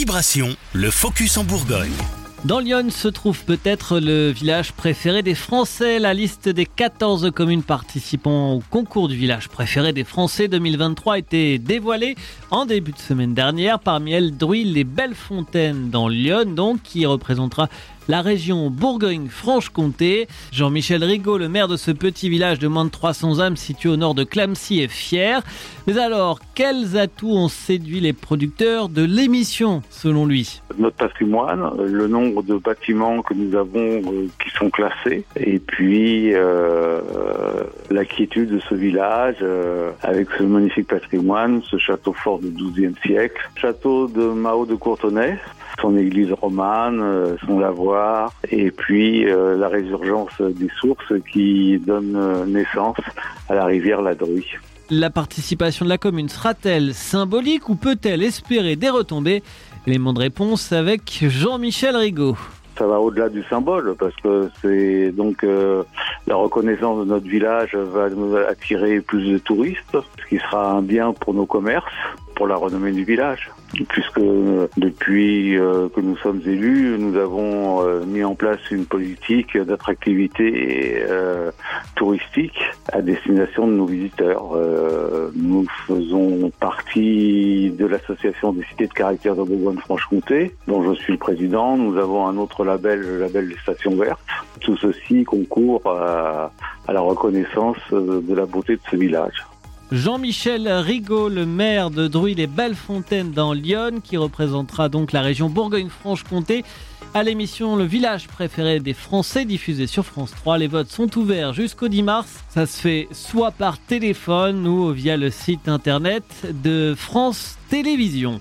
Vibration, le focus en Bourgogne. Dans Lyon se trouve peut-être le village préféré des Français. La liste des 14 communes participant au concours du village préféré des Français 2023 a été dévoilée en début de semaine dernière. Parmi elles, Druy les Belles Fontaines dans Lyon, donc, qui représentera la région Bourgogne-Franche-Comté. Jean-Michel Rigaud, le maire de ce petit village de moins de 300 âmes situé au nord de Clamcy, est fier. Mais alors, quels atouts ont séduit les producteurs de l'émission, selon lui? Notre patrimoine, le nombre de bâtiments que nous avons euh, qui sont classés, et puis euh, la quiétude de ce village euh, avec ce magnifique patrimoine, ce château fort du XIIe siècle, château de Mao de Courtenay, son église romane, euh, son lavoir, et puis euh, la résurgence des sources qui donne euh, naissance à la rivière La Druy. La participation de la commune sera-t-elle symbolique ou peut-elle espérer des retombées? Élément de réponse avec Jean-Michel Rigaud. Ça va au-delà du symbole parce que c'est donc la reconnaissance de notre village va attirer plus de touristes, ce qui sera un bien pour nos commerces, pour la renommée du village puisque depuis euh, que nous sommes élus, nous avons euh, mis en place une politique d'attractivité euh, touristique à destination de nos visiteurs. nous faisons partie de l'association des cités de caractère de Bourgogne-Franche-Comté, dont je suis le président. Nous avons un autre label, le label des stations vertes. Tout ceci concourt à, à la reconnaissance de la beauté de ce village. Jean-Michel Rigaud, le maire de Druy les Bellefontaines dans Lyon, qui représentera donc la région Bourgogne-Franche-Comté à l'émission Le village préféré des Français diffusée sur France 3. Les votes sont ouverts jusqu'au 10 mars. Ça se fait soit par téléphone ou via le site internet de France Télévisions.